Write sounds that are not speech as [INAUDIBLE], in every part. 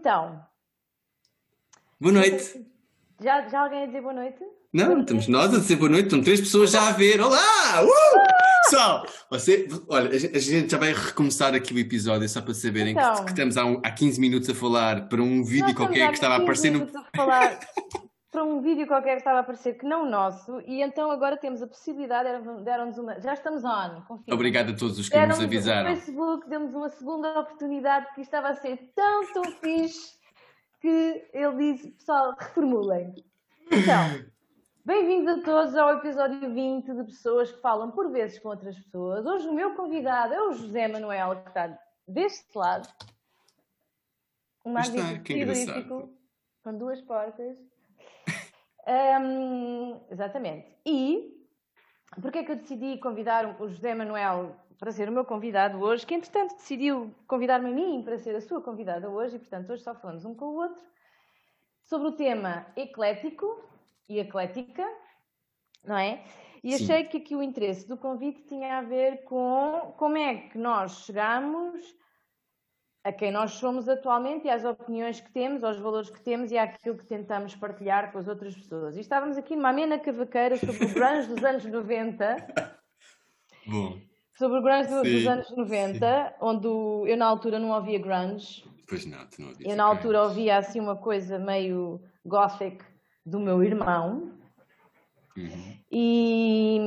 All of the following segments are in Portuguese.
Então, Boa noite. já, já alguém a dizer boa noite? Não, estamos nós a dizer boa noite, estão três pessoas já a ver. Olá! Uh! Pessoal, você, olha, a gente- já vai recomeçar aqui o episódio só para saberem que- Então. que, estamos há, um- há 15 minutos a falar para um vídeo qualquer que estava a há 15 aparecer no. a falar [LAUGHS] para um vídeo qualquer que estava a aparecer que não o nosso e então agora temos a possibilidade, deram- deram-nos uma... Já estamos on, confia. Obrigado a todos os que nos avisaram. O Facebook deu-nos uma segunda oportunidade isto estava a ser tão, tão fixe que ele disse, pessoal, reformulem. Então, bem-vindos a todos ao episódio 20 de Pessoas que Falam por vezes com outras pessoas. Hoje o meu convidado é o José Manuel, que está deste lado. Um magnífico que frigorífico com duas portas. Hum, exatamente. E Porquê é que eu decidi convidar o José Manuel para ser o meu convidado hoje, que entretanto decidiu convidar-me a mim para ser a sua convidada hoje, e portanto hoje só falamos um com o outro, sobre o tema eclético e eclética, não é? E Sim. achei que aqui o interesse do convite tinha a ver com como é que nós chegamos a quem nós somos atualmente e às opiniões que temos, aos valores que temos e àquilo que tentamos partilhar com as outras pessoas. E estávamos aqui numa amena cavaqueira sobre o grunge dos anos 90, [LAUGHS] Bom, sobre o grunge do- dos Sim, anos 90, onde o- eu na altura não ouvia grunge, pois não, tu não ouvias. eu na altura ouvia assim uma coisa meio gothic do meu irmão, Uhum. e,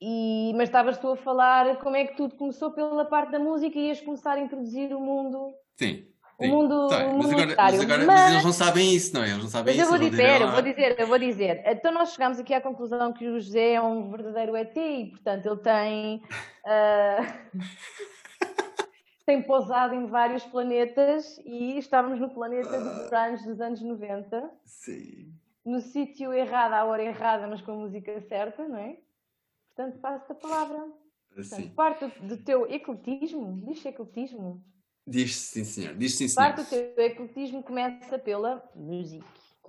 e- mas estavas tu a falar como é que tudo começou pela parte da música e ias começar a introduzir o mundo Sim. O mundo- Tá, o mas, mundo agora, literário. mas, agora, Mas- mas eles não sabem isso, não é? Eles não sabem Mas eu isso. vou eles dizer, dirão, eu vou "Ah, dizer, eu vou dizer. Então nós chegamos aqui à conclusão que o José é um verdadeiro ET e, portanto, ele tem, [LAUGHS] ah, [LAUGHS] tem pousado em vários planetas e estávamos no planeta dos grunge dos anos 90, Sim. no sítio errado, à hora errada, mas com a música certa, não é? Portanto, passo-te a palavra. Portanto, parte do, teu ecletismo, diz ecletismo, Diz sim, senhor. Diz sim, senhor. parte do teu ecletismo começa pela música.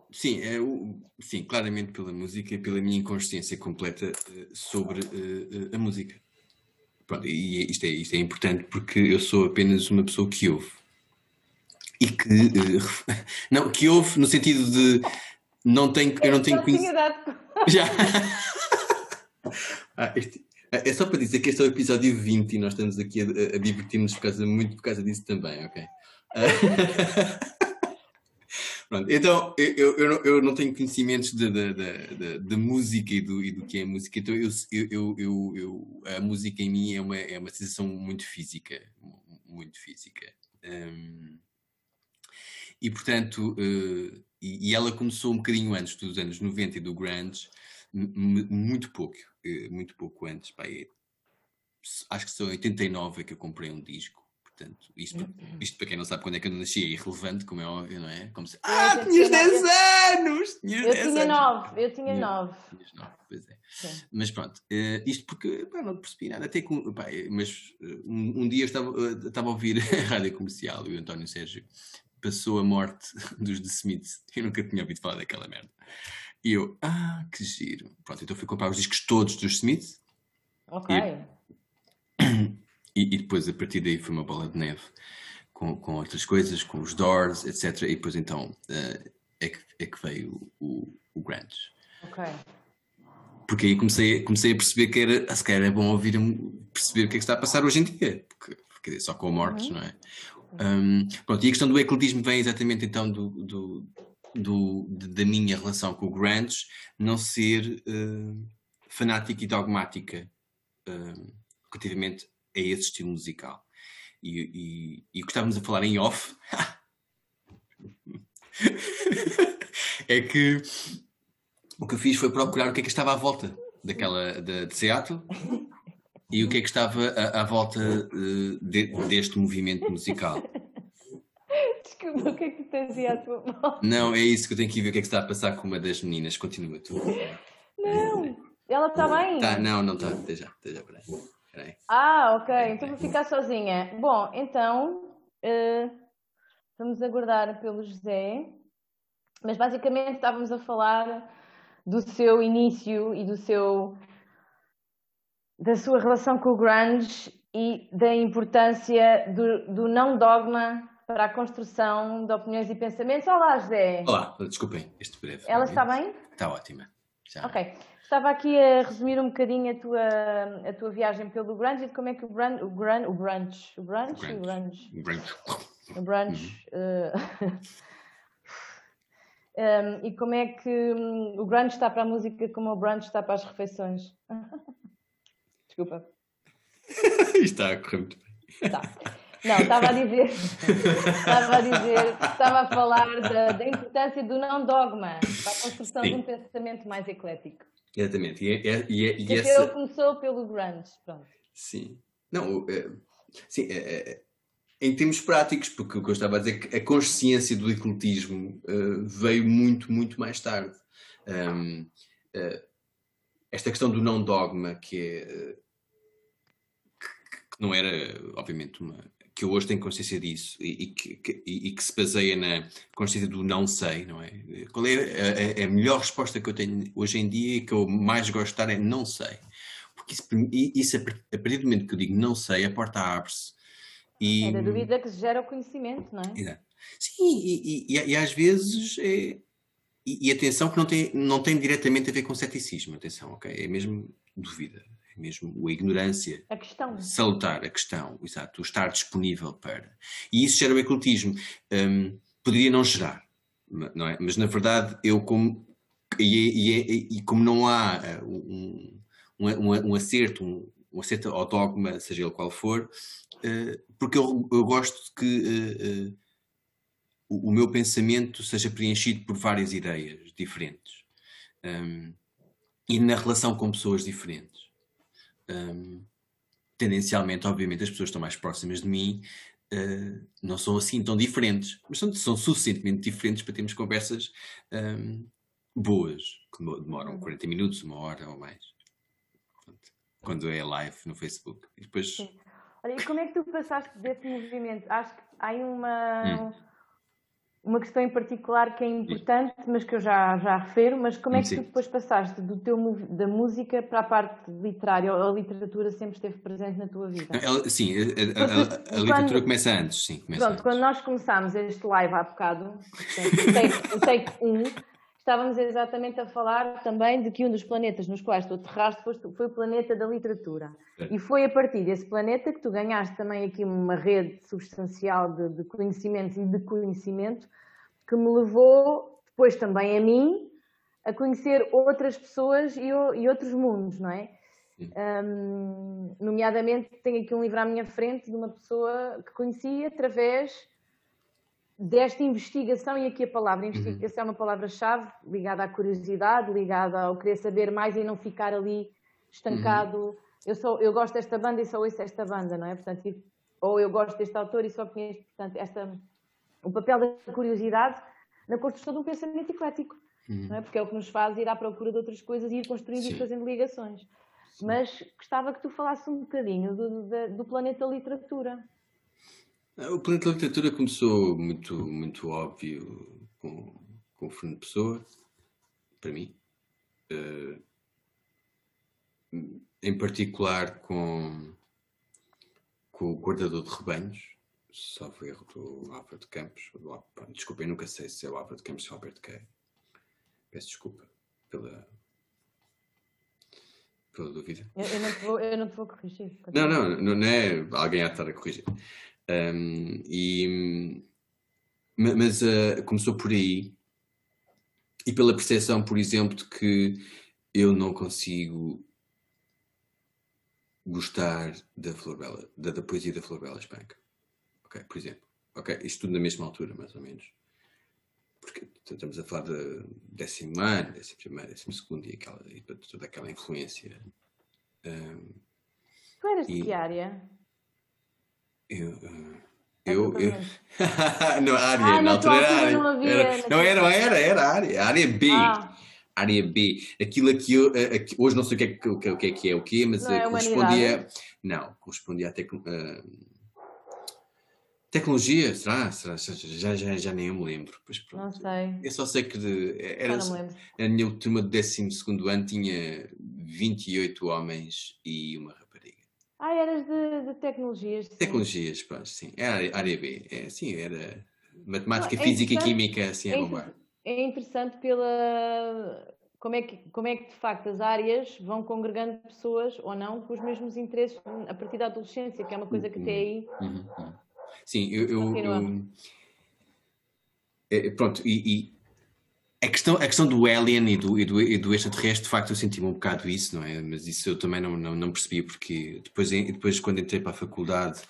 Sim, é o, sim, claramente pela música e pela minha inconsciência completa eh, sobre eh, eh, a música. Pronto, e isto é, isto é importante porque eu sou apenas uma pessoa que ouve. E que. [LAUGHS] não, que ouve no sentido de. Não tenho, eu não tenho conhecimento. Já! [LAUGHS] [LAUGHS] Ah, este- é só para dizer que este é o episódio 20 e nós estamos aqui a, a divertir-nos por causa, muito por causa disso também, ok? Ah, [LAUGHS] Pronto, então eu, eu, eu não, tenho conhecimentos de, de, de, de- música e do, e do que é música, então a música em mim é uma, é uma sensação muito física, mu- muito física. Hum, e portanto, eh, e, e ela começou um bocadinho antes dos anos 90 e do grunge, muito pouco, eh, muito pouco antes, pá, é- acho que em 89 é que eu comprei um disco. Portanto, isto, isto para quem não sabe quando é que eu nasci é irrelevante, como é óbvio, não é? Como se, ah, Eu tinhas tinha 10 anos! Tinhas Eu 10 tinha anos! nove, eu tinha Tinha- nove. Tinhas nove, pois é. Sim. Mas pronto, eh, isto porque pá, não percebi nada. Até com, pá, eh, mas um, um dia eu estava, estava a ouvir [LAUGHS] a rádio comercial e o António Sérgio passou a morte [LAUGHS] dos The Smiths. Eu nunca tinha ouvido falar daquela merda. E eu, ah, que giro. Pronto, então fui comprar os discos todos dos Smiths Ok. [CLEARS THROAT] e, e depois a partir daí foi uma bola de neve com, com outras coisas, com os Doors, etc. E depois então eh, é, que, é que veio o, o grunge. Ok. Porque aí comecei, comecei a perceber que era, se calhar é bom ouvir, perceber o que é que está a passar hoje em dia. Porque, quer dizer, só com mortes, não é? Um, pronto, e a questão do ecletismo vem exatamente então do, do, do- de- da minha relação com o grunge não ser uh, fanática e dogmática uh, relativamente a esse estilo musical. E, e, e o que estávamos a falar em off [LAUGHS] é que o que eu fiz foi procurar o que é que estava à volta daquela de, de Seattle e o que é que estava à, à volta eh, de- deste movimento musical. Desculpa, o que é que tu tens aí à tua mão? Não, é isso que eu tenho que ver o que é que está a passar com uma das meninas. Continua tu. Não, ela está bem? Tá, não, não está. Até já, até já, peraí. peraí. Ah, ok, então vou ficar sozinha. Bom, então eh, vamos aguardar pelo José, mas basicamente estávamos a falar do seu início e do seu da sua relação com o grunge e da importância do, do não dogma para a construção de opiniões e pensamentos. Olá, José. Olá, desculpem este breve. Ela está bem? Está ótima. Já. Ok. Estava aqui a resumir um bocadinho a tua, a tua viagem pelo grunge e de como é que o grunge, o grunge, o brunch, o brunch, o grunge, o brunch, o brunch, uh, [LAUGHS] um, e como é que um, o grunge está para a música como o brunch está para as refeições. [LAUGHS] Desculpa. [LAUGHS] está a correr muito bem. Tá. Não, estava a dizer, estava a dizer, estava a falar da, da importância do não dogma para a construção Sim. de um pensamento mais eclético. Exatamente. E, é, e, é, e essa... ele começou pelo grunge, pronto. Sim. Não, é, sim, é, em termos práticos, porque o que eu estava a dizer é que a consciência do ecletismo uh, veio muito, muito mais tarde. Um, uh, esta questão do não dogma, que é uh, que não era, obviamente, uma, que eu hoje tenho consciência disso e, e, que, e, e, que, se baseia na consciência do não sei, não é? Qual é a, a, melhor resposta que eu tenho hoje em dia e que eu mais gosto de dar é não sei. Porque isso, isso a partir do momento que eu digo não sei, a porta abre-se. E... É da dúvida que se gera o conhecimento, não é? Exato. Sim, e, e, às vezes é... E, atenção que não tem, não tem diretamente a ver com ceticismo, atenção, ok? É mesmo dúvida mesmo a ignorância. A questão. Salutar a questão, exato, o estar disponível para. E isso gera o ecletismo. Um, poderia não gerar, não é? Mas na verdade, eu como. E, e, e como não há uh, um, um, um acerto, um, um acerto ao dogma, seja ele qual for, uh, porque eu, eu gosto de que. Uh, o, o meu pensamento seja preenchido por várias ideias diferentes um, e na relação com pessoas diferentes um, tendencialmente, obviamente, as pessoas que estão mais próximas de mim uh, não são assim tão diferentes, mas são, são suficientemente diferentes para termos conversas um, boas, que demoram 40 uhum. minutos, uma hora ou mais. quando é live no Facebook. E depois... Sim. Olha, e como é que tu passaste desse movimento? Acho que há aí uma. Hum uma questão em particular que é importante, mas que eu já, já refiro, mas como é que Sim. tu depois passaste do teu, da música para a parte literária? Ou a literatura sempre esteve presente na tua vida? Ela, sim, a, a, a, a literatura quando, começa antes, sim. Começa pronto, antes. quando nós começámos este live há bocado, o take 1, estávamos exatamente a falar também de que um dos planetas nos quais tu aterraste foi, o planeta da literatura. É. E foi a partir desse planeta que tu ganhaste também aqui uma rede substancial de, de conhecimentos e de conhecimento que me levou depois também a mim a conhecer outras pessoas e, e outros mundos, não é? Um, nomeadamente, tenho aqui um livro à minha frente de uma pessoa que conheci através desta investigação, e aqui a palavra investigação uhum. é uma palavra-chave ligada à curiosidade, ligada ao querer saber mais e não ficar ali estancado. Uhum. Eu, sou, eu gosto desta banda e só ouço esta banda, não é? Portanto, ou eu gosto deste autor e só conheço, portanto, esta, o papel da curiosidade na construção de um pensamento eclético, uhum. não é? Porque é o que nos faz ir à procura de outras coisas e ir construindo Sim. e fazendo ligações. Sim. Mas gostava que tu falasses um bocadinho do, do, do planeta literatura. O Planeta da Literatura começou muito, muito óbvio com, com o Fernando Pessoa, para mim. Uh, em particular com, com o Guardador de Rebanhos, salvo erro do Álvaro Campos. Do, desculpa, eu nunca sei se é o Álvaro Campos ou o Alberto Kay. Peço desculpa pela, pela dúvida. Eu, eu, não te vou, eu não te vou corrigir. Não, não, não é alguém a estar a corrigir. Um, e, mas uh, começou por aí e pela percepção, por exemplo, de que eu não consigo gostar da Flor Bela, da, da poesia da Flor Bela Espanca. Ok, por exemplo. Ok, isto tudo na mesma altura, mais ou menos. Porque estamos a falar de décimo ano, décimo primeiro, décimo segundo e, aquela, e toda aquela influência. Um, tu eras de que área? Eu. Eu. [LAUGHS] eu... não, área, ah, na altura era área. Não, havia, era, não era, era, era área. Área B. Ah. Área B. Aquilo aqui, aqui, hoje não sei o que, é, o, que, o que é que é o quê, mas não é correspondia. Não, correspondia tec, uh, tecnologia, será? será? Já, já, já nem eu me lembro. Pois pronto. Não sei. Eu só sei que de, era, a minha turma de 12 ano tinha 28 homens e uma rapariga. Ah, eras de, de tecnologias. Sim. Tecnologias, pá, sim. Era área B. É, sim, era matemática, não, é física e química, assim, é, é, é interessante pela como é, que, como é que de facto as áreas vão congregando pessoas ou não com os mesmos interesses a partir da adolescência, que é uma coisa que até aí. Uhum, uhum. uhum. Sim, eu. eu, eu é, pronto, e, e, a, questão, a questão do alien e do, e do, e do extraterrestre, de facto, eu senti um bocado isso, não é? Mas isso eu também não, não, não percebi, porque depois, depois, quando entrei para a faculdade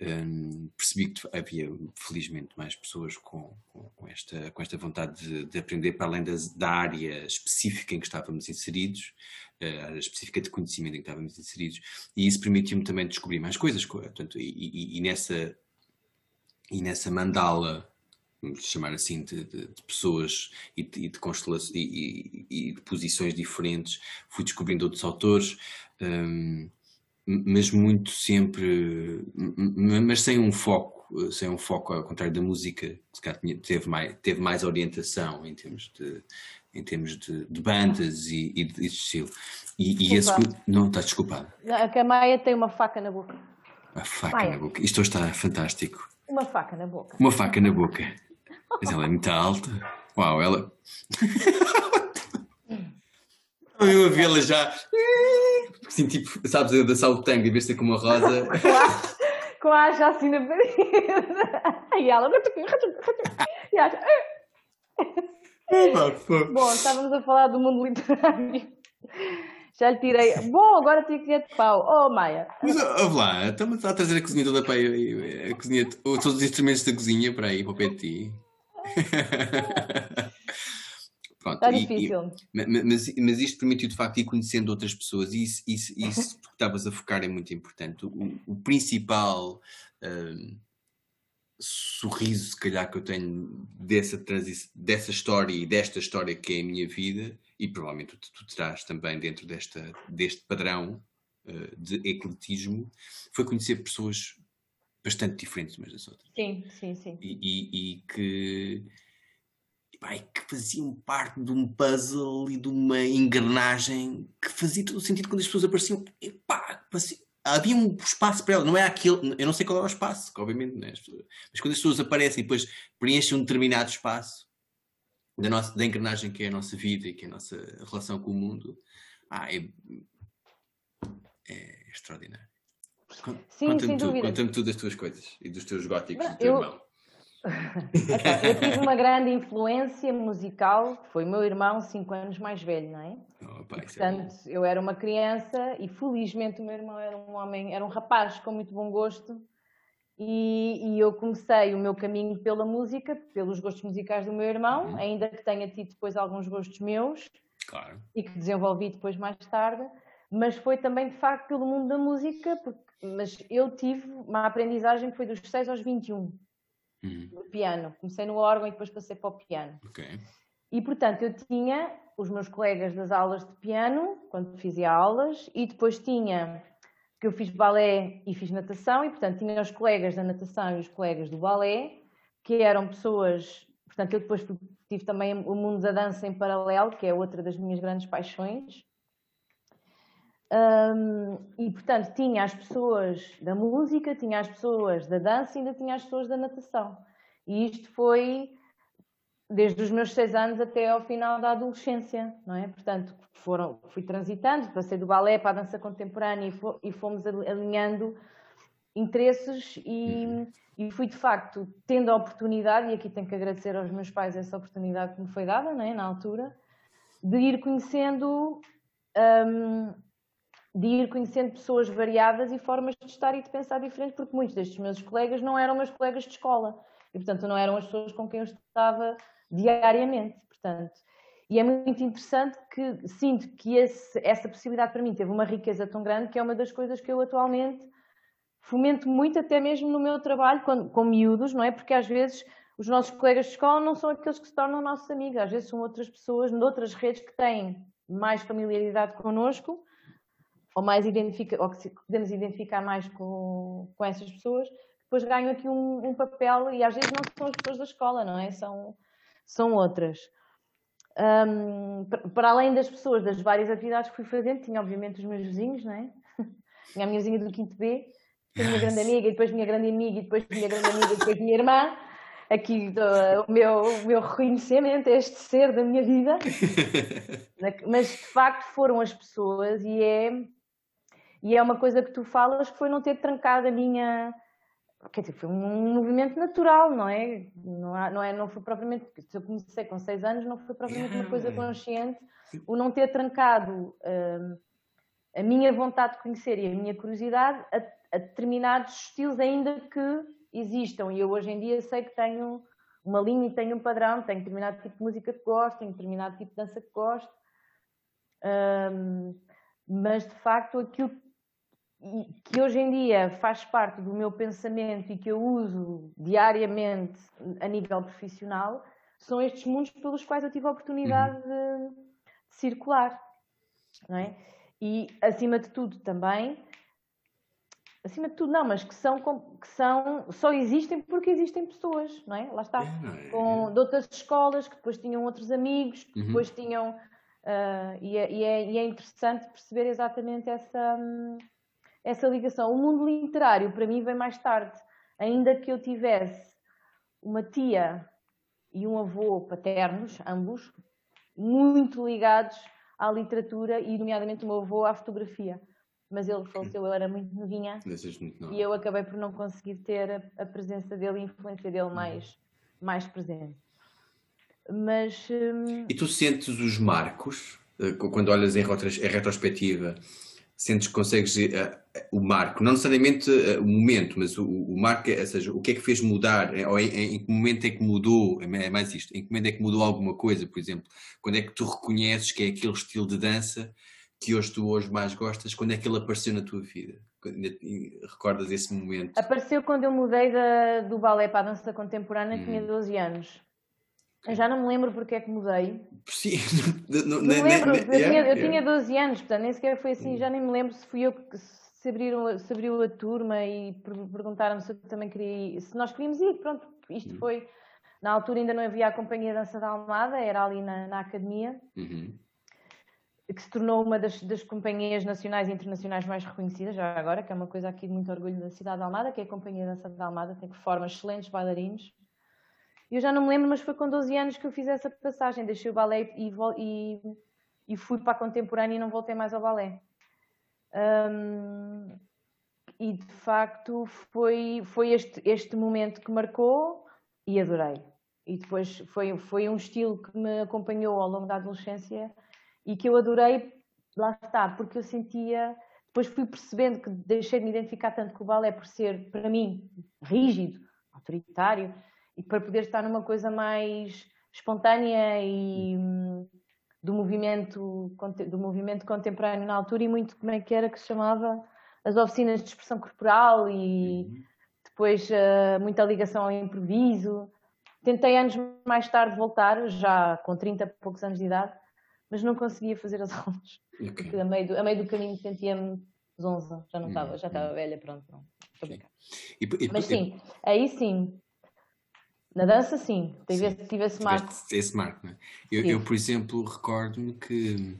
um, percebi que havia, felizmente, mais pessoas com, com, com esta, com esta vontade de, de aprender para além da área específica em que estávamos inseridos, uh, a área específica de conhecimento em que estávamos inseridos, e isso permitiu-me também descobrir mais coisas. Portanto, e, e, e, nessa, e nessa mandala, vamos chamar assim, de, de, de pessoas e de, de constelações e, e, de posições diferentes, fui descobrindo outros autores. Um, mas muito sempre, mas sem um foco, sem um foco ao contrário da música, se teve mais, teve mais orientação em termos de, em termos de, de bandas e, e de, estilo. E, e esse, não, está desculpado. A Camaia tem uma faca na boca. Uma faca Maia. na boca. Isto está fantástico. Uma faca na boca. Uma faca na boca. Mas ela é muito alta. Uau, ela. [LAUGHS] Eu a vê-la já. Assim, tipo, sabes, a dançar o tango em vez de ser com uma rosa. [LAUGHS] com a acha assim na parede. E ela. E acha. Bom, estávamos a falar do mundo literário. Já lhe tirei. Bom, agora tenho que de pau. Oh, Maia. Mas, ouve lá, estamos a trazer a cozinha toda para aí. A cozinha, todos os instrumentos da cozinha para aí, para o pé de ti. [LAUGHS] Pronto, Está difícil. E, mas, mas isto permitiu de facto ir conhecendo outras pessoas e isso, isso, isso [LAUGHS] que estavas a focar é muito importante. O, o principal um, sorriso, se calhar, que eu tenho dessa, dessa história e desta história que é a minha vida, e provavelmente tu, tu terás também dentro desta, deste padrão uh, de ecletismo, foi conhecer pessoas bastante diferentes umas das outras. Sim, sim, sim. E, e, e que pai, que faziam parte de um puzzle e de uma engrenagem que fazia todo o sentido quando as pessoas apareciam. Pá, havia um espaço para elas, não é aquele, eu não sei qual era o espaço, obviamente, né? mas quando as pessoas aparecem e depois preenchem um determinado espaço da, nossa, da engrenagem que é a nossa vida e que é a nossa relação com o mundo, ah, é, é extraordinário. Conta-me tudo, conta tudo das tuas coisas e dos teus góticos do teu eu, irmão. [LAUGHS] eu tive uma grande influência musical, foi meu irmão, 5 anos mais velho, não é? Oh, pai, e, portanto, é eu era uma criança e felizmente o meu irmão era um homem, era um rapaz com muito bom gosto e, e, eu comecei o meu caminho pela música, pelos gostos musicais do meu irmão, uhum. ainda que tenha tido depois alguns gostos meus claro. e que desenvolvi depois mais tarde, mas foi também de facto pelo mundo da música, porque, mas eu tive uma aprendizagem que foi dos 6 aos 21 uhum. no piano. Comecei no órgão e depois passei para o piano. Okay. E portanto eu tinha os meus colegas das aulas de piano, quando fazia aulas, e depois tinha que eu fiz balé e fiz natação, e portanto tinha os colegas da natação e os colegas do balé, que eram pessoas. Portanto, eu depois tive também o mundo da dança em paralelo, que é outra das minhas grandes paixões. Um, e portanto tinha as pessoas da música, tinha as pessoas da dança e ainda tinha as pessoas da natação. E isto foi desde os meus seis anos até ao final da adolescência, não é? Portanto, foram, fui transitando, passei do balé para a dança contemporânea e, fomos alinhando interesses e, uhum. e, fui de facto tendo a oportunidade, e aqui tenho que agradecer aos meus pais essa oportunidade que me foi dada, não é? na altura, de ir conhecendo um, de ir conhecendo pessoas variadas e formas de estar e de pensar diferentes, porque muitos destes meus colegas não eram meus colegas de escola e, portanto, não eram as pessoas com quem eu estava diariamente. Portanto, e é muito interessante que sinto que esse, essa possibilidade para mim teve uma riqueza tão grande que é uma das coisas que eu atualmente fomento muito, até mesmo no meu trabalho quando, com miúdos, não é? Porque às vezes os nossos colegas de escola não são aqueles que se tornam nossos amigos, às vezes são outras pessoas, noutras redes que têm mais familiaridade connosco ou mais identifica, ou que podemos identificar mais com, com essas pessoas, depois ganham aqui um, um, papel e às vezes não são as pessoas da escola, não é? São, são outras. Um, para além das pessoas das várias atividades que fui fazendo, tinha obviamente os meus vizinhos, não é? [LAUGHS] Tinha a minha vizinha do quinto B, a minha grande amiga, e depois minha grande amiga, e depois minha grande amiga, e depois minha irmã. Aqui o, meu, o meu reconhecimento, este ser da minha vida. [LAUGHS] Mas de facto foram as pessoas, e é, e é uma coisa que tu falas que foi não ter trancado a minha quer dizer, foi um movimento natural, não é? Não, há, não, é, não foi propriamente, se eu comecei com seis anos, não foi propriamente uma coisa consciente, o não ter trancado uh, a minha vontade de conhecer e a minha curiosidade a, a, determinados estilos ainda que existam. E eu hoje em dia sei que tenho uma linha e tenho um padrão, tenho determinado tipo de música que gosto, tenho determinado tipo de dança que gosto. Um, mas de facto aquilo que hoje em dia faz parte do meu pensamento e que eu uso diariamente a nível profissional, são estes mundos pelos quais eu tive a oportunidade uhum. de, de, circular. Não é? E, acima de tudo, também, acima de tudo, não, mas que são, que são só existem porque existem pessoas, não é? Lá está. É, é, Com, de outras escolas que depois tinham outros amigos, que uhum. depois tinham. Uh, e, é, e, é, e, é, interessante perceber exatamente essa. Hum, essa ligação. O mundo literário, para mim, vem mais tarde. Ainda que eu tivesse uma tia e um avô paternos, ambos, muito ligados à literatura e, nomeadamente, o meu avô à fotografia. Mas ele faleceu, eu era muito novinha muito e eu acabei por não conseguir ter a, a presença dele e a influência dele uhum. mais, mais presente. Mas. Hum... E tu sentes os marcos, eh, quando olhas em, retrospectiva, sentes que consegues uh, o marco, não necessariamente uh, o momento, mas o, o marco, ou seja, o que é que fez mudar, ou em, em, em, que momento é que mudou, é mais isto, em que momento é que mudou alguma coisa, por exemplo, quando é que tu reconheces que é aquele estilo de dança que hoje tu hoje mais gostas, quando é que ele apareceu na tua vida? Recordas esse momento? Apareceu quando eu mudei da, do balé para a dança contemporânea, hum. tinha 12 anos. Eu já não me lembro porque é que mudei. Sim, [LAUGHS] não, me lembro. eu, tinha, eu tinha 12 anos, portanto, nem sequer foi assim. Já nem me lembro se fui eu que se, abriram, se abriu a turma e perguntaram-me se eu também queria ir. Se nós queríamos ir, pronto. Isto uhum. foi. Na altura ainda não havia a Companhia Dança da Almada, era ali na, na academia. Uhum. Que se tornou uma das, das, companhias nacionais e internacionais mais reconhecidas, já agora, que é uma coisa aqui de muito orgulho da cidade de Almada, que é a Companhia Dança da Almada, tem que forma excelentes bailarinos eu já não me lembro, mas foi com 12 anos que eu fiz essa passagem. Deixei o balé e, e, e fui para a contemporânea e não voltei mais ao balé. Um, e de facto foi, foi este, este momento que marcou e adorei. E depois foi, foi um estilo que me acompanhou ao longo da adolescência e que eu adorei, lá está, porque eu sentia. Depois fui percebendo que deixei de me identificar tanto com o balé por ser, para mim, rígido, autoritário, e para poder estar numa coisa mais espontânea e hum, do movimento do movimento contemporâneo na altura e muito como é que era que se chamava as oficinas de expressão corporal e uhum. depois uh, muita ligação ao improviso tentei anos mais tarde voltar já com 30 e poucos anos de idade mas não conseguia fazer as [LAUGHS] aulas okay. porque a meio do, a meio do caminho sentia-me zonza já não estava uhum. já estava velha pronto não, sim. E, e, mas sim aí sim na dança, sim, tive, sim. tive esse marco. Esse marco, é? eu, eu, por exemplo, recordo-me que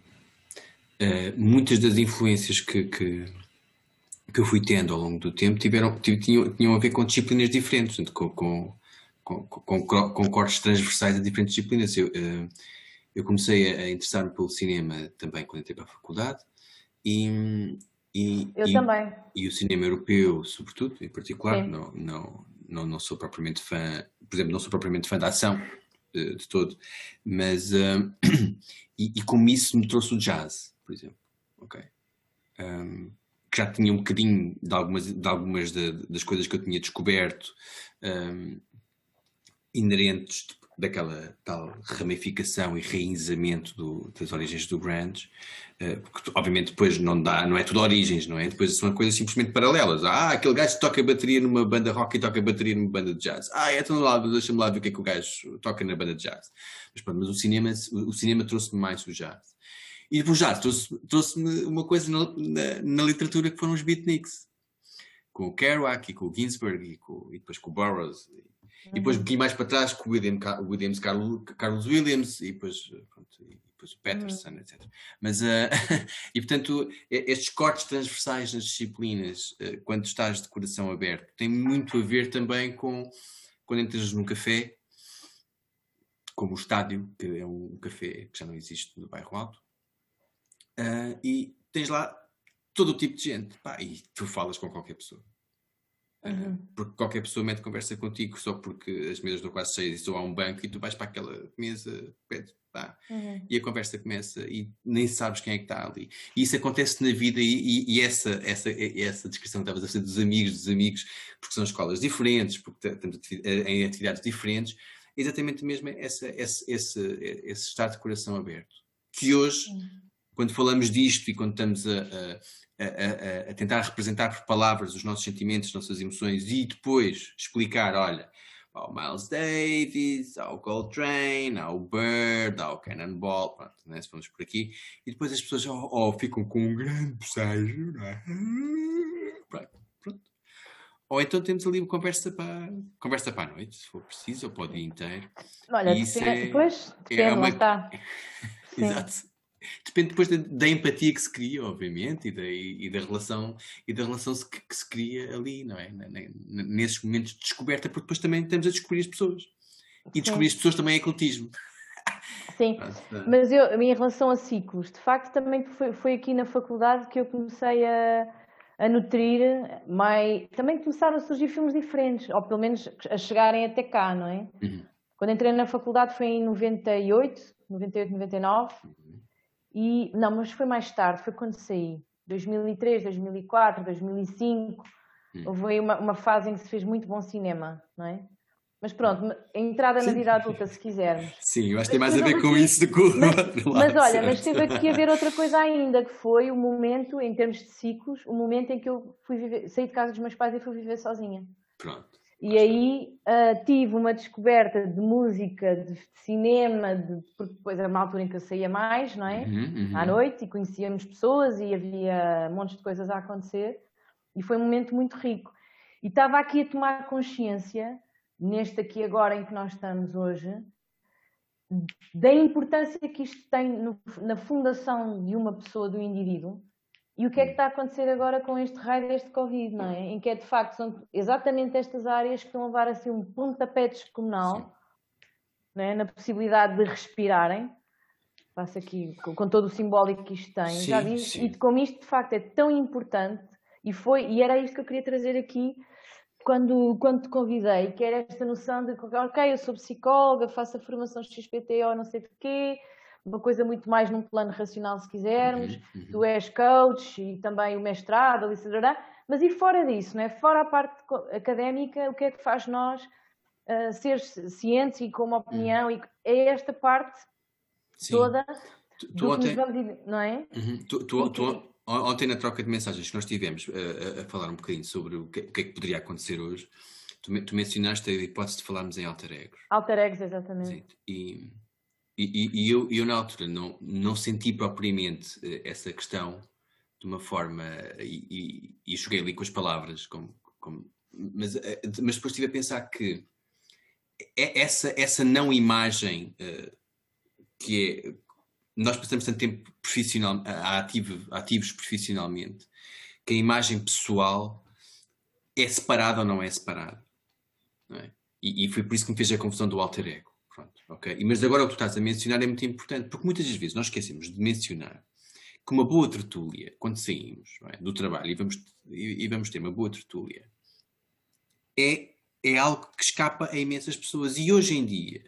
uh, muitas das influências que, que, que, eu fui tendo ao longo do tempo tiveram, tinham, tinham a ver com disciplinas diferentes, com, com, com, com, com cortes transversais a diferentes disciplinas. Eu, uh, eu comecei a, interessar-me pelo cinema também quando entrei para a faculdade e, e, eu e, também. E o cinema europeu, sobretudo, em particular, não, não, não, não sou propriamente fã, por exemplo, não sou propriamente fã da ação de, eh, de todo, mas uh, [CLEARS THROAT] e, e, como isso me trouxe o jazz, por exemplo, ok, um, que já tinha um bocadinho de algumas, de algumas de, das coisas que eu tinha descoberto um, inerentes daquela tal ramificação e reenizamento do, das origens do grunge, uh, porque obviamente depois não dá, não é tudo origens, não é? Depois são coisas simplesmente paralelas. Ah, aquele gajo toca bateria numa banda rock e toca bateria numa banda de jazz. Ah, é tão lado, deixa-me lá ver o que é que o gajo toca na banda de jazz. Mas pronto, mas o cinema, o, o cinema trouxe-me mais o jazz. E depois jazz trouxe-me trouxe uma coisa na, na, na, literatura que foram os beatniks. Com o Kerouac e com o Ginsberg e, com, e depois com o Burroughs e depois um bocadinho mais para trás com o William, Williams, Carlos, Carlos Williams, e depois, pronto, e depois o Peterson, uhum. etc. Mas, uh, [LAUGHS] e portanto, estes cortes transversais nas disciplinas, uh, quando estás de coração aberto, tem muito a ver também com quando entras num café, como o Estádio, que é um café que já não existe no bairro Alto, uh, e tens lá todo o tipo de gente, pá, e tu falas com qualquer pessoa. Uhum. Porque qualquer pessoa mete conversa contigo só porque as mesas estão quase cheias e só há um banco e tu vais para aquela mesa, pá, uhum. e a conversa começa e nem sabes quem é que está ali. E isso acontece na vida e, e, e essa, essa, essa descrição que estavas a fazer dos amigos, dos amigos, porque são escolas diferentes, porque estamos em atividades diferentes, é exatamente mesmo essa, esse, esse, esse estado de coração aberto. Que hoje, uhum. Quando falamos disto e quando estamos a, a a, a, tentar representar por palavras os nossos sentimentos, as nossas emoções e depois explicar, olha, há o Miles Davis, há o Coltrane, há o Bird, há o Cannonball, pronto, né, se vamos por aqui, e depois as pessoas oh, oh, ficam com um grande bocejo, não é? [LAUGHS] Pronto, pronto. Ou então temos ali uma conversa para, conversa para a noite, se for preciso, ou para o dia inteiro. Olha, isso é, depois, é uma... está. [LAUGHS] Exato. Depende depois da, da, empatia que se cria, obviamente, e da, e, e da relação, e da relação que, que, se cria ali, não é? Nesses momentos de descoberta, porque depois também estamos a descobrir as pessoas. E descobrir as pessoas também é ecletismo. [LAUGHS] Sim, mas eu, minha relação a ciclos, de facto, também foi, foi aqui na faculdade que eu comecei a, a nutrir, mais, também começaram a surgir filmes diferentes, ou pelo menos a chegarem até cá, não é? Uhum. Quando entrei na faculdade foi em 98, 98, 99, uhum. E, não, mas foi mais tarde, foi quando saí. 2003, 2004, 2005. Hum. Houve uma, uma fase em que se fez muito bom cinema, não é? Mas pronto, a entrada na vida adulta, se quisermos. Sim, eu acho que tem mais a ver com isso do que o Mas, mas olha, mas teve aqui a ver outra coisa ainda, que foi o momento, em termos de ciclos, o momento em que eu fui viver, saí de casa dos meus pais e fui viver sozinha. Pronto. E aí uh, tive uma descoberta de música, de cinema, de, porque depois era uma altura em que eu saía mais, não é? Uhum, uhum. À noite e conhecíamos pessoas e havia montes de coisas a acontecer e foi um momento muito rico. E estava aqui a tomar consciência, neste aqui agora em que nós estamos hoje, da importância que isto tem no, na fundação de uma pessoa, do indivíduo, e o que é que está a acontecer agora com este raio deste Covid, não é? Em que é de facto são exatamente estas áreas que estão a levar assim um pontapé descomunal é? na possibilidade de respirarem. Faço aqui com todo o simbólico que isto tem, sim, já vi, e como isto de facto é tão importante, e foi, e era isto que eu queria trazer aqui quando, quando te convidei, que era esta noção de ok, eu sou psicóloga, faço a formação XPT ou não sei de quê, uma coisa muito mais num plano racional, se quisermos. Uhum, uhum. Tu és coach e também o mestrado, a licenciatura, mas e fora disso, não é? fora a parte académica, o que é que faz nós uh, ser cientes e com uma opinião? Uhum. E é esta parte Sim. toda tu, tu ontem, vamos, não é? Uhum. Tu, tu, tu, ontem na troca de mensagens que nós tivemos uh, a falar um bocadinho sobre o que, o que é que poderia acontecer hoje, tu, tu mencionaste a hipótese de falarmos em alter egos. Alter egos, exatamente. Sim. E e, e, eu, eu, na altura, não, não senti propriamente eh, essa questão de uma forma. E, e, e joguei ali com as palavras, como, como, mas, eh, mas depois estive a pensar que é essa, essa não imagem uh, que é. Nós passamos tanto tempo profissional, ativo, ativos profissionalmente que a imagem pessoal é separada ou não é separada. Não é? E, e foi por isso que me fez a confusão do alter ego. Ok. Mas agora o que tu estás a mencionar é muito importante, porque muitas das vezes nós esquecemos de mencionar que uma boa tertúlia, quando saímos é, do trabalho e vamos, e, e vamos ter uma boa tertúlia, é, é algo que escapa a imensas pessoas. E hoje em dia,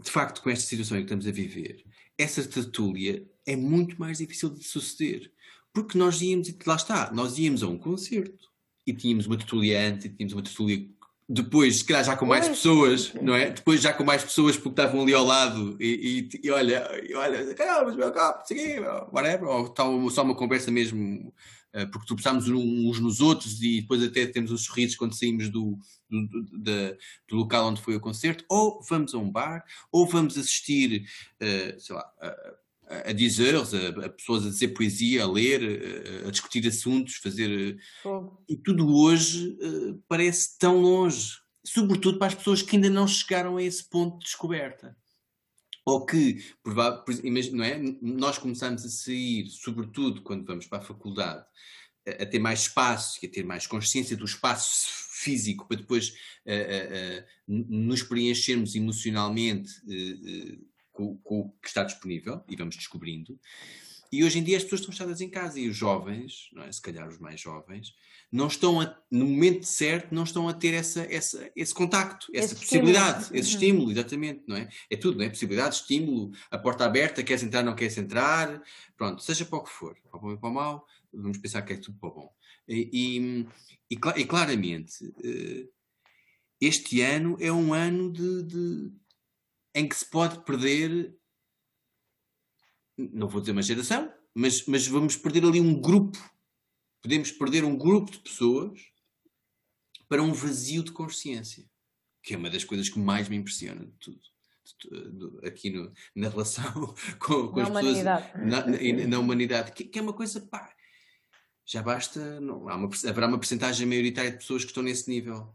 de facto, com esta situação em que estamos a viver, essa tertúlia é muito mais difícil de suceder. Porque nós íamos, lá está, nós íamos a um concerto e tínhamos uma tertúlia antes, e tínhamos uma tertúlia depois, se calhar já com mais pessoas, não é? Depois já com mais pessoas porque estavam ali ao lado e, e, e olha, e olha, caramba, meu copo, whatever, ou tal, só uma conversa mesmo, uh, porque tropeçámos uns nos outros e depois até temos uns sorrisos quando saímos do, do, do, do, local onde foi o concerto, ou vamos a um bar, ou vamos assistir, uh, sei lá, a dizer, a, a, pessoas a dizer poesia, a ler, a, a discutir assuntos, fazer. E tudo hoje uh, parece tão longe, sobretudo para as pessoas que ainda não chegaram a esse ponto de descoberta. ou que, não é? nós começamos a sair, sobretudo quando vamos para a faculdade, a, a ter mais espaço e a ter mais consciência do espaço físico para depois uh, uh, nos preenchermos emocionalmente com, com, o que está disponível e vamos descobrindo. E hoje em dia as pessoas estão fechadas em casa e os jovens, é? se calhar os mais jovens, não estão a, no momento certo, não estão a ter essa, essa, esse contacto, essa esse possibilidade, estímulo. esse uhum. estímulo, exatamente, não é? É tudo, não é? Possibilidade, estímulo, a porta aberta, queres entrar, não queres entrar, pronto, seja para o que for, para o bom e para o mau, vamos pensar que é tudo para o bom. E, e, e, e claramente, eh, este ano é um ano de, de, em que se pode perder, não vou dizer uma geração, mas, mas vamos perder ali um grupo podemos perder um grupo de pessoas para um vazio de consciência, que é uma das coisas que mais me impressiona de tudo. Aqui no, na relação [LAUGHS] com, com na as humanidade. pessoas na, na humanidade, que, que, é uma coisa pá, já basta, não, há uma, haverá uma porcentagem maioritária de pessoas que estão nesse nível.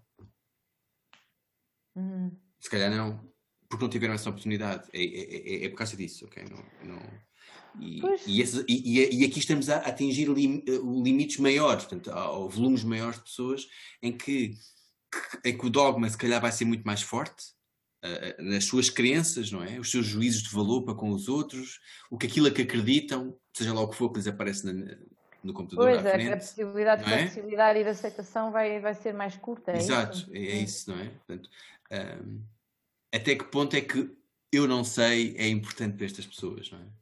Uhum. Se calhar não, porque não tiveram essa oportunidade. É, é, é, é por causa disso, ok? Não, não, e, e, esse, e, e, aqui estamos a atingir lim, limites maiores, portanto, ou volumes maiores de pessoas em que, em que o dogma se calhar vai ser muito mais forte uh, nas suas crenças, não é? Os seus juízos de valor para com os outros, o que aquilo a que acreditam, seja lá o que for que lhes aparece na, no computador pois, à frente. a possibilidade de flexibilidade é? e de aceitação vai, vai ser mais curta. É Exato, isso? É, é, isso, não é? Portanto, um, até que ponto é que eu não sei é importante para estas pessoas, não é?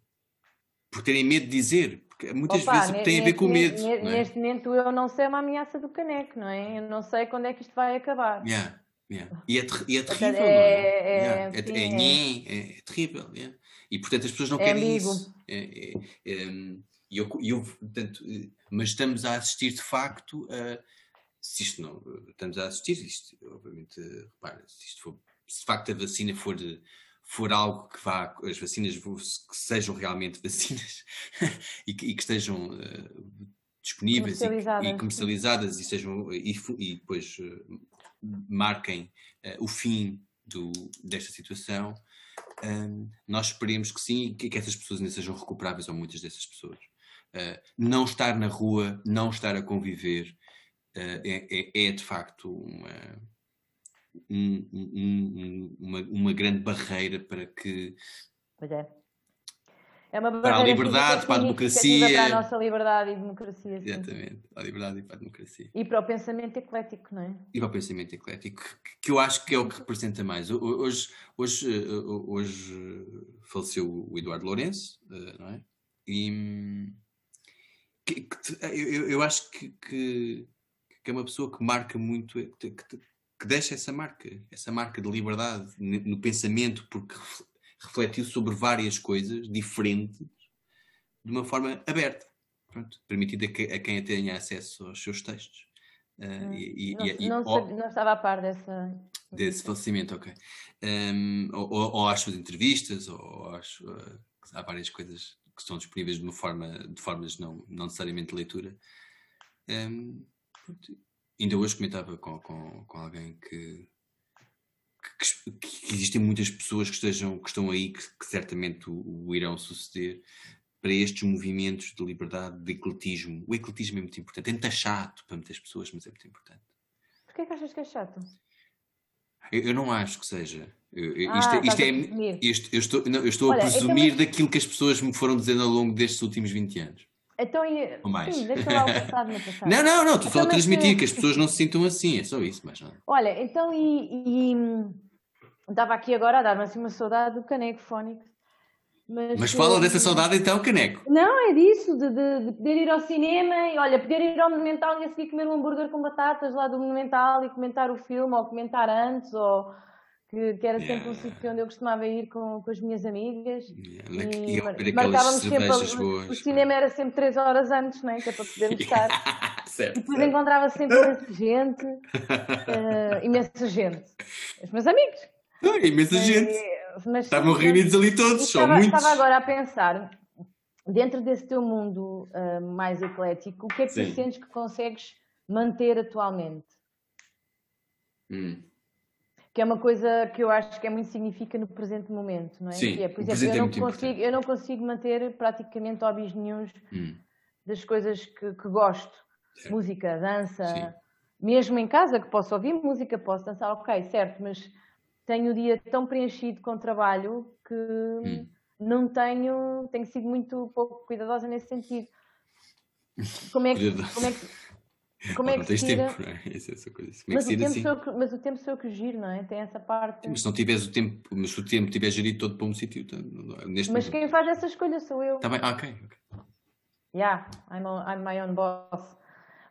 por terem medo de dizer. Porque muitas Opa, vezes tem a ver com medo. Neste, é? neste momento eu não sei uma ameaça do caneco, não é? Eu não sei quando é que isto vai acabar. Yeah, yeah. E, é e é terrível, é, não é? É, yeah. é, sim, é, é, é, terrível. E portanto as pessoas não querem amigo. isso. E eu, eu, portanto, mas estamos a assistir de facto a. Se isto não. Estamos a assistir, isto, obviamente, repara, se isto for. Se de facto a vacina for for algo que vá, as vacinas que sejam realmente vacinas [LAUGHS] e, que, e, que, estejam uh, disponíveis comercializadas. E, e, comercializadas e sejam e, e depois uh, marquem uh, o fim do, desta situação, um, nós esperemos que sim, que, que essas pessoas ainda sejam recuperáveis ou muitas dessas pessoas. não estar na rua, não estar a conviver é, é, é de facto uma um, um, uma, uma, grande barreira para que. Pois é. É uma para a liberdade, para a democracia. Para a nossa liberdade e democracia. Sim. Exatamente, para a liberdade e para a democracia. E para o pensamento eclético, não é? E para o pensamento eclético, que eu acho que é o que representa mais. Hoje, hoje, hoje faleceu o Eduardo Lourenço, eh, não é? E eu, eu acho que, que, que, é uma pessoa que marca muito, que, que deixa essa marca, essa marca de liberdade no pensamento, porque refletiu sobre várias coisas diferentes de uma forma aberta, pronto, permitindo a, que, a quem tenha acesso aos seus textos. Uh, e, não, e, não, ou, não, estava a par dessa. Desse falecimento, ok. Um, ou, ou, às suas entrevistas, ou às, uh, há várias coisas que estão disponíveis de, uma forma, de formas não, não necessariamente de leitura. Um, ainda hoje comentava com, com, com alguém que, que, que, existem muitas pessoas que, estejam, que estão aí que, que certamente o, o, irão suceder para estes movimentos de liberdade, de ecletismo. O ecletismo é muito importante. É muito chato para muitas pessoas, mas é muito importante. Porquê que achas que é chato? Eu, eu não acho que seja. Eu, ah, isto, é, isto é, isto, eu estou, não, eu estou Olha, a presumir então, daquilo que as pessoas me foram dizendo ao longo destes últimos 20 anos. Então, Ou mais. Sim, deixa lá o passado no [LAUGHS] passado. Não, não, não, estou só a então, transmitir que... que as pessoas não se sintam assim, é só isso, mas não. Olha, então e, e... estava aqui agora a dar-me assim uma saudade do caneco fónico. Mas, mas fala dessa saudade então, caneco. Não, é disso, de, de, de, poder ir ao cinema e olha, poder ir ao Monumental e a seguir comer um hambúrguer com batatas lá do Monumental e comentar o filme, ou comentar antes, ou que, que era sempre yeah. um sítio onde eu costumava ir com, com as minhas amigas. Yeah. E, e marcávamos sempre. o cinema era sempre 3 horas antes, não é? Que é para podermos estar. [LAUGHS] certo, e depois encontrava sempre [LAUGHS] imensa gente, uh, imensa gente. Os meus amigos. Não, imensa gente. Mas, Estavam reunidos ali todos, são muitos. Estava agora a pensar, dentro desse teu mundo uh, mais eclético, o que é que Sim. tu sentes que consegues manter atualmente? Hum que é uma coisa que eu acho que é muito significa no presente momento, não é? Sim, é, por exemplo, presente é eu, não muito consigo, eu não consigo manter praticamente hobbies nenhums Hum, das coisas que, que gosto. Certo. Música, dança, Sim. mesmo em casa que posso ouvir música, posso dançar, ok, certo, mas tenho o dia tão preenchido com trabalho que Hum. não tenho, tenho sido muito pouco cuidadosa nesse sentido. Como é que, como é que, como é não que tens tira? tempo, não é? Essa, essa coisa. Como é que Mas o, tempo assim? sou eu que, mas o tempo sou eu que giro, não é? Tem essa parte. Mas se não tiveres o tempo, mas se o tempo tiver gerido todo para um sítio, então, neste Mas momento. quem faz essa escolha sou eu. Tá bem, ah, ok. ok. Yeah, I'm, on- I'm my own boss.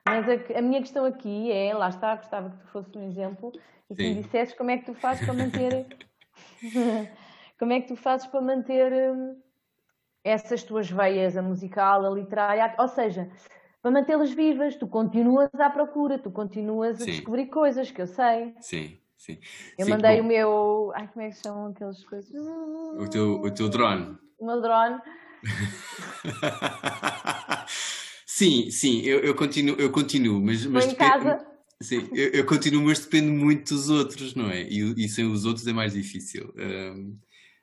Mas a, a minha questão aqui é, lá está, gostava que tu fosses um exemplo e que me dissesses como é que tu fazes para manter [LAUGHS] como é que tu fazes para manter hum, essas tuas veias, a musical, a literária, ou seja, para mantê-las vivas, tu continuas à procura, tu continuas a Sim. descobrir coisas que eu sei. Sim, sim. Eu Sim, mandei o meu. Ai, como é que se chamam aquelas coisas? o teu, o teu drone. O meu drone. [LAUGHS] sim, sim, eu, eu continuo, eu continuo, mas, mas em depende- casa. Sim, eu, eu continuo, mas depende muito dos outros, não é? E, e sem os outros é mais difícil. Ahm,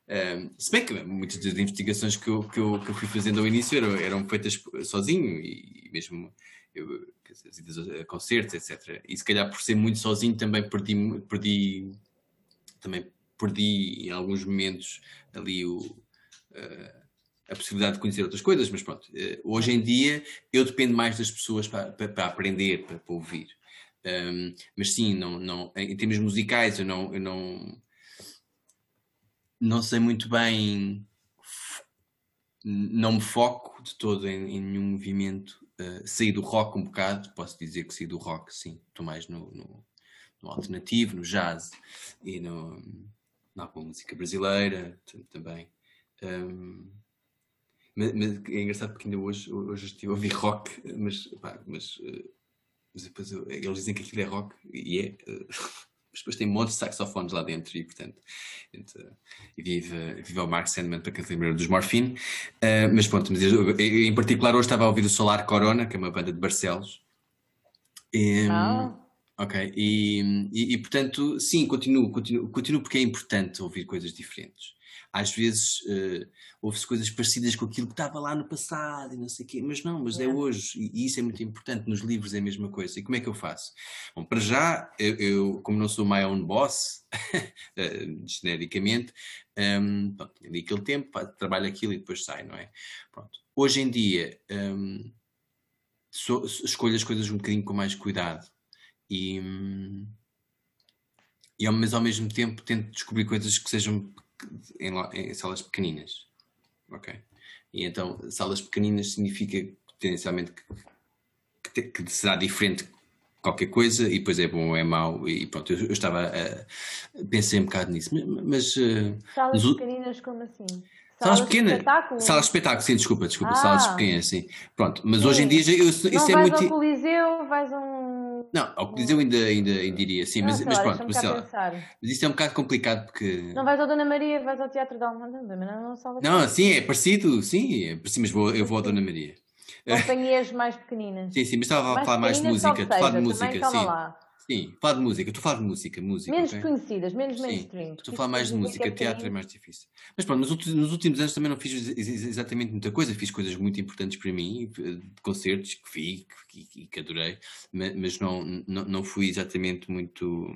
ahm, se bem que muitas das investigações que eu, que eu, que eu fui fazendo ao início eram, eram feitas sozinho e mesmo eu, as idas a concertos, etc. E se calhar por ser muito sozinho também perdi, perdi também perdi em alguns momentos ali o, eh, a possibilidade de conhecer outras coisas, mas pronto, eh, hoje em dia eu dependo mais das pessoas para aprender, para, para ouvir. Um, mas sim, não, não, em termos musicais eu não, eu não, não sei muito bem, não me foco de todo em, em nenhum movimento. Uh, saí do rock um bocado, posso dizer que saí do rock, sim, estou mais no, no, no alternativo, no jazz e no, na música brasileira tam- também. Um, mas, mas é engraçado porque ainda hoje, hoje estive a ouvir rock, mas, pá, mas, eh, mas depois eu- eles dizem que aquilo é rock e é. eh, [LAUGHS] mas depois tem montes de saxofones lá dentro e portanto. e vive, vive o Mark Sandman para quem se lembra dos Morphine. Eh, mas pronto, mas eu- em particular hoje estava a ouvir o Solar Corona, que é uma banda de Barcelos. E, Ah, Ok, e, e- e, portanto, sim, continuo, continuo, continuo porque é importante ouvir coisas diferentes. Às vezes eh, ouve-se coisas parecidas com aquilo que estava lá no passado e não sei o quê, mas não, mas é Yeah. hoje e, e isso é muito importante. Nos livros é a mesma coisa. E como é que eu faço? Bom, para já, eu, eu, como não sou my own boss, [LAUGHS] eh, genericamente, um, pronto, li aquele tempo, trabalho aquilo e depois sai, não é? Pronto. Hoje em dia, hum, sou- escolho as coisas um bocadinho com mais cuidado e, hum, e mas ao mesmo tempo tento descobrir coisas que sejam em, em salas pequeninas. Ok? E então, salas pequeninas significa potencialmente que, que, que será diferente qualquer coisa e depois é bom ou é mau e pronto, eu, eu estava a, pensei um bocado nisso, mas, eh, salas pequeninas como assim? Salas de pequenas. espetáculo? Salas de espetáculo, sim, desculpa, desculpa. Ah. Salas pequenas, sim. Pronto, mas Sim. hoje em dia eu, Não isso é vais muito. ao Coliseu, vais a um... Não, ao Coliseu ainda, ainda, ainda diria, sim, mas, Ah, mas lá, pronto, mas, sei lá. mas isso é um bocado complicado porque. Não vais ao Dona Maria, vais ao Teatro da Almada, mas não, não sim, é parecido, sim, é parecido, mas vou, eu vou à Dona Maria. Companhias mais pequeninas. Sim, sim, mas estava a falar mais de música, que falar de música, sim. lá. Sim, falar de música, estou a falar de música, música. Menos ok? conhecidas, menos Sim, mainstream. estou a falar mais de música, é teatro é mais difícil. Mas pronto, nos últimos, nos últimos anos também não fiz ex- ex- exatamente muita coisa, fiz coisas muito importantes para mim, eh, de concertos que vi que, que, que adorei, ma- mas não, não, não fui exatamente muito,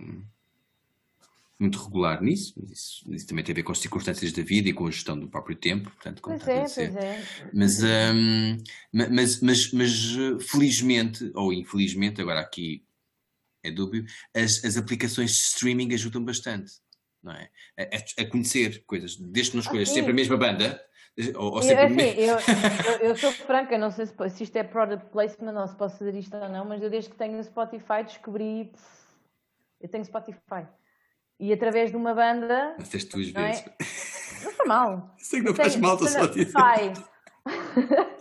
muito regular nisso. Isso, isso também tem a ver com as circunstâncias da vida e com a gestão do próprio tempo, portanto, como Pois está a é, acontecer. pois é. Mas, hum, ma- mas, mas, mas, eh, felizmente, ou infelizmente, agora aqui é dúbio, as, as aplicações de streaming ajudam bastante, não é? A, a- conhecer coisas, desde que não escolhas sim. sempre a mesma banda, ou, ou Eu, sempre o assim, eu, eu, eu sou franca, não sei se, se isto é product placement ou se posso fazer isto ou não, mas eu desde que tenho o Spotify descobri. Eu tenho Spotify. E através de uma banda. Disseste duas Não é? vezes. Não foi mal. [LAUGHS] Sei que não Eu faz tenho mal, estou só dizer. Spotify. [LAUGHS]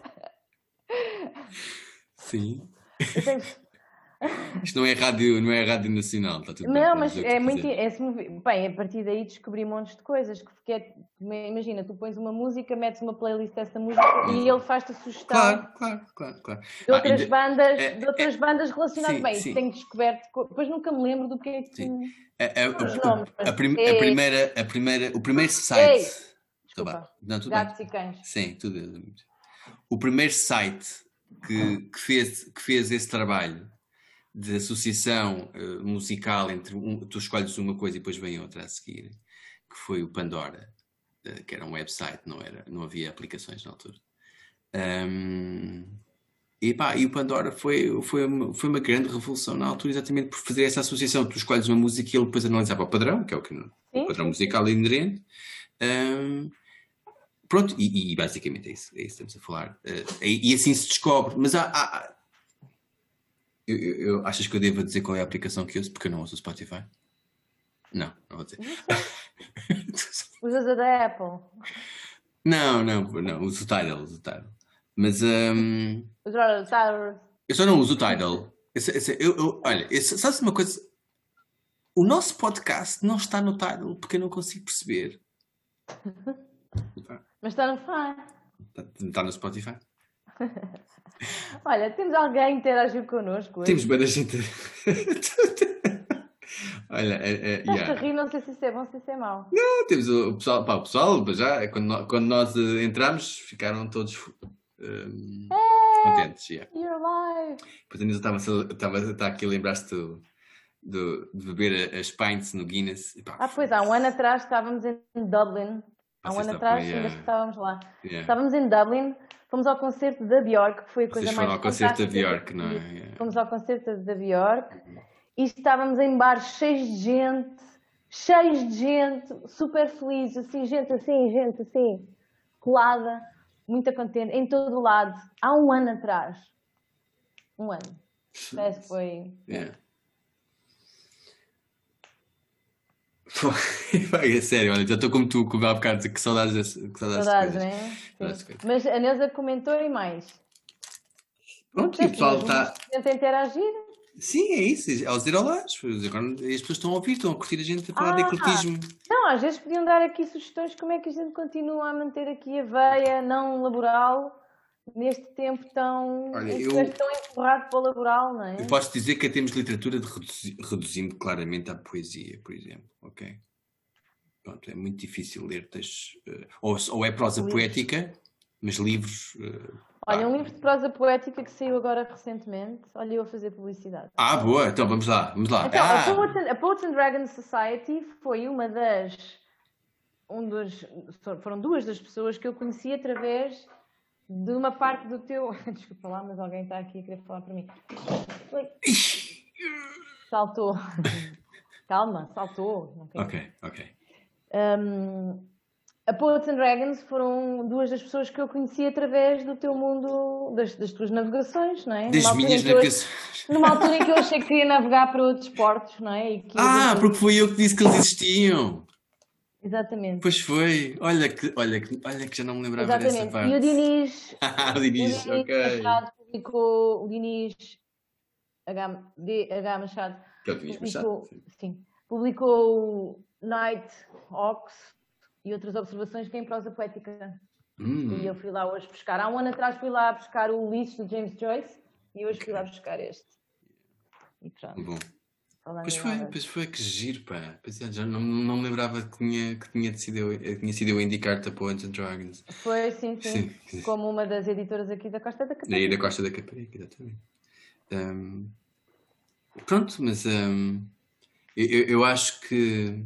Sim. Eu tenho, Isto não é rádio, não é rádio nacional, está tudo Não, bem, mas o que é muito. É, bem, a partir daí descobri montes de coisas. É, imagina, tu pões uma música, metes uma playlist dessa música e ele faz-te a sugestão Claro, claro, claro, claro. de outras Ah, bandas, é- de outras bandas relacionadas. sim, bem, sim. tenho descoberto. co- Depois nunca me lembro do que é que. Sim. a, a- Os a- nomes, a mas- prim- a Ei. primeira, a primeira, o primeiro Ei, site. Tá Desculpa. bem. Não, tudo bem. Gatos e cães. Sim, tudo. O primeiro site que, que fez, que fez esse trabalho de associação eh, musical entre um, tu escolhes uma coisa e depois vem outra a seguir, que foi o Pandora, eh, que era um website, não, era, não havia aplicações na altura. Ahm, e, pá, e o Pandora foi, foi, uma, foi uma grande revolução na altura, exatamente por fazer essa associação. Tu escolhes uma música e ele depois analisava o padrão, que é o, que, o padrão musical inerente. Ahm, pronto, e, e basicamente é isso, é isso que estamos a falar. Eh, e, e assim se descobre. Mas há- há- eu, eu- eu- achas que eu devo dizer qual é a aplicação que uso? Porque eu não uso o Spotify. Não, não vou dizer. [LAUGHS] Usas a da Apple. não, não, não, uso o Tidal, uso o Tidal. Mas Tidal. eu só não uso o Tidal. Esse- esse- eu, eu- olha, esse- sabes uma coisa? O nosso podcast não está no Tidal porque eu não consigo perceber. [LAUGHS] Mas está no fã. Está, está no Spotify. [LAUGHS] Olha, temos alguém que interagiu connosco. hoje. Temos bem gente. [LAUGHS] Olha, é, é, Estás yeah. a rir, não sei se isso é bom ou se isso é mau. temos o o pessoal, pá, o pessoal já, quando, nó- quando nós eh, entramos, ficaram todos ehm, contentes. Yeah. You're alive. Depois a Nilsa estava, estava aqui a lembrar-se do, do- de beber a- as pints no Guinness. E pá, Ah, pois, há um ano atrás estávamos em Dublin. Há um ano atrás, yeah. ainda estávamos lá. yeah. Estávamos em Dublin, fomos ao concerto da Bjork, que foi a coisa Vocês mais foram ao concerto da Bjork, não é? fiz. Yeah. Fomos ao concerto da Bjork e estávamos em bares cheios de gente, cheios de gente, super felizes, assim, gente assim, gente assim, colada, muito contente, em todo o lado, há um ano atrás. Um ano. Parece que foi. Yeah. Pô, vai, [LAUGHS] é sério, olha, já estou como tu, como há bocado, que saudades, que saudades, Saudades, de é? De coisas. Mas a Neuza comentou e mais. Pronto, e o pessoal Temos está. muita gente a interagir. Sim, é isso, ao dizer olá, as pessoas agora- as pessoas estão a ouvir, estão a curtir a gente a falar de Ah. ecletismo. Não, às vezes podiam dar aqui sugestões como é que a gente continua a manter aqui a veia não laboral neste tempo tão, Olha, eu- tão empurrado para o laboral, não é? Eu posso dizer que em termos de literatura de reduzi- reduzindo claramente à poesia, por exemplo, ok? Pronto, é muito difícil ler textos, eh, ou, ou é prosa Livros. poética, mas livros... eh, Olha, ah, um livro de prosa poética que saiu agora recentemente, olha eu a fazer publicidade. Ah, boa, então vamos lá, vamos lá. Então, ah, a, Poets and, a Poets and Dragons Society foi uma das. Um dos, foram duas das pessoas que eu conheci através de uma parte do teu. [LAUGHS] Desculpa lá, mas alguém está aqui a querer falar para mim. Saltou. [LAUGHS] Calma, saltou. Ok, ok. Um, a Poets and Dragons foram duas das pessoas que eu conheci através do teu mundo, das, das tuas navegações, não é? Das minhas que eu- navegações. Numa altura em que eu achei que queria navegar para outros portos, não é? Ah, ver- porque foi eu que disse que eles existiam. Exatamente. Pois foi. Olha que, olha que, olha que já não me lembrava dessa Exatamente. parte. E o Diniz, Ah, [LAUGHS] o o Diniz, ok. Machado publicou, o Diniz H, D, H Machado Que é o Diniz publicou, sim. sim, publicou Night Hawks e outras observações que é em prosa poética. Hum, E eu fui lá hoje buscar. Há um ano atrás fui lá buscar o Ulisses do James Joyce e hoje fui lá buscar este. E pronto. bom. Falando Pois foi, pois foi, que giro, pá. É, já não, não me lembrava que tinha, que tinha, sido, eu, eh, tinha sido eu a indicar-te a Poets and Dragons. Foi, sim, sim, Sim. Como uma das editoras aqui da Costa da Daí Caparica. da Costa da Caparica, exatamente. Ahm, pronto, mas ahm, eu, eu- acho que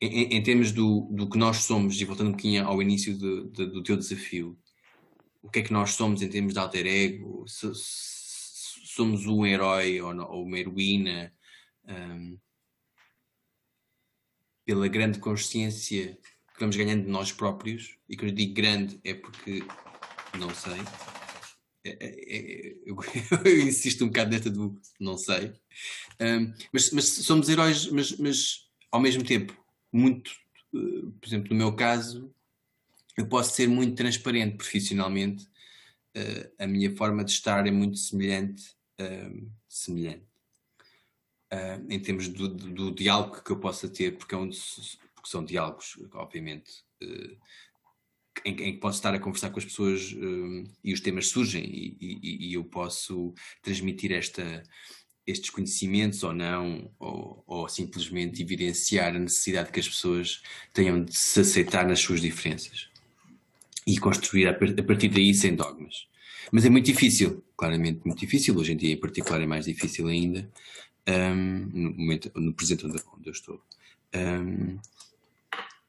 em, em- termos do, do que nós somos, e voltando um bocadinho ao início do, do, do teu desafio, o que é que nós somos em termos de alter ego? Se- se somos um herói ou, ou uma heroína? Ahm, pela grande consciência que vamos ganhando de nós próprios, e quando eu digo grande é porque não sei. É- é- é- [LAUGHS] eu, insisto um bocado nesta do não sei. Ahm, mas, mas somos heróis, mas, mas ao mesmo tempo, muito, eh, por exemplo, no meu caso, eu posso ser muito transparente profissionalmente. Eh, a minha forma de estar é muito semelhante, ahm, semelhante. Uh, em termos do, do, do, diálogo que eu possa ter, porque, é um, porque são diálogos, obviamente, uh, em, em, que posso estar a conversar com as pessoas uh, e os temas surgem e, e, e eu posso transmitir esta, estes conhecimentos ou não, ou, ou, simplesmente evidenciar a necessidade que as pessoas tenham de se aceitar nas suas diferenças e construir a partir daí sem dogmas. Mas é muito difícil, claramente muito difícil, hoje em dia em particular é mais difícil ainda, um, no, momento, no presente onde, eu estou. Um,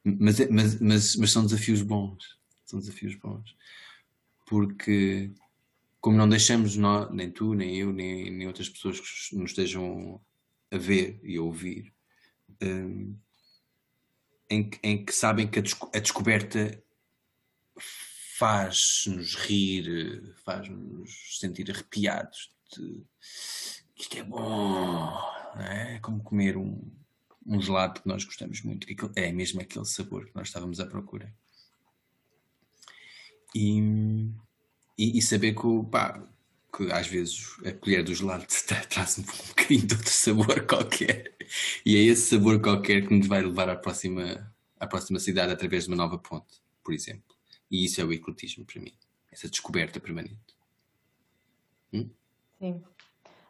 mas, é, mas, mas, mas são desafios bons, são desafios bons, porque como não deixamos nós, nem tu, nem eu, nem, nem outras pessoas que nos estejam a ver e a ouvir, um, em, em, que sabem que a, desco a descoberta faz-nos rir, faz-nos sentir arrepiados. De, isto é bom, é? como comer um, um gelado que nós gostamos muito, que é mesmo aquele sabor que nós estávamos à procura. E, e, e saber que, pá, que às vezes a colher do gelado [LAUGHS] traz um bocadinho de outro sabor qualquer. E é esse sabor qualquer que nos vai levar à próxima, à próxima cidade através de uma nova ponte, por exemplo. E isso é o ecletismo para mim, essa descoberta permanente. Hum? Sim.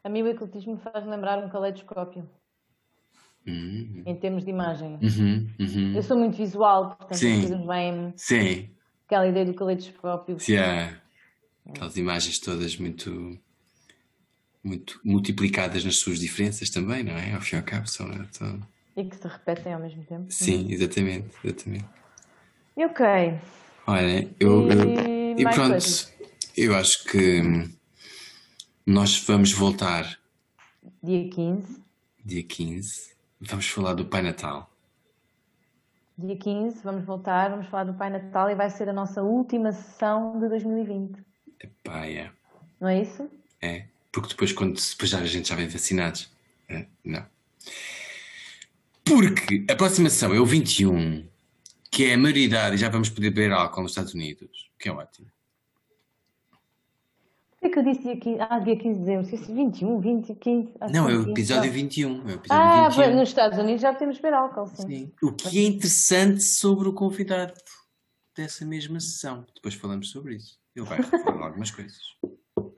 A mim o ecletismo faz lembrar um caleidoscópio. Uhum. Em termos de imagem. Uhum, uhum. Eu sou muito visual, portanto, Sim. bem. Sim. Aquela ideia do caleidoscópio. Yeah. Aquelas imagens todas muito, muito multiplicadas nas suas diferenças também, não é? Ao fim e ao cabo, são. são... E que se repetem ao mesmo tempo. Sim, exatamente, exatamente. Ok. Olha, eu, e, e pronto, coisas. eu acho que nós vamos voltar dia 15. Dia 15. Vamos falar do Pai Natal. Dia 15, vamos voltar, vamos falar do Pai Natal e vai ser a nossa última sessão de 2020. Epá, é. Não é isso? É, porque depois, quando depois já, a gente já vem vacinados. É, não. Porque a próxima sessão é o 21 que é a maioridade e já vamos poder beber álcool nos Estados Unidos, que é ótimo. Que eu disse dia 15, ah, dia 15 de dezembro? Esqueci 21, 20, 15. Não, é o episódio 21. É o episódio ah, 21. nos Estados Unidos já temos beber álcool, sim. sim. O que é interessante sobre o convidado dessa mesma sessão. Depois falamos sobre isso. Ele vai falar algumas coisas.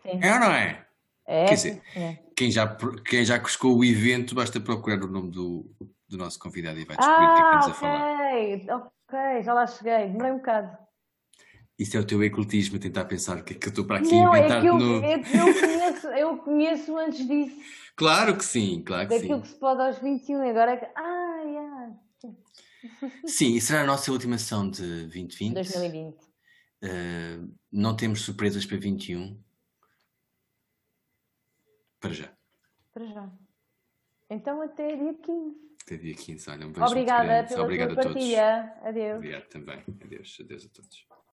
Sim. É ou não é? É. Quer dizer, é. Quem, já, quem já cuscou o evento, basta procurar o nome do, do nosso convidado e vai descobrir o que é que estamos a falar. Ok, Ok, já lá cheguei, demorei um bocado. Isso é o teu ecletismo a tentar pensar o que é que eu estou para aqui não, inventar é que eu, novo. É, eu, conheço, eu conheço antes disso. Claro que sim, claro que Daquilo sim. que se pode aos 21 agora é que. Ah, [LAUGHS] yeah. Sim, e será a nossa última sessão de 2020. 2020. Uh, não temos surpresas para 21. Para já. Para já. Então até dia 15. Até dia 15. Olha, um beijo Obrigada pela Obrigado a partilha. Todos. Adeus. Obrigado também. Adeus. Adeus a todos.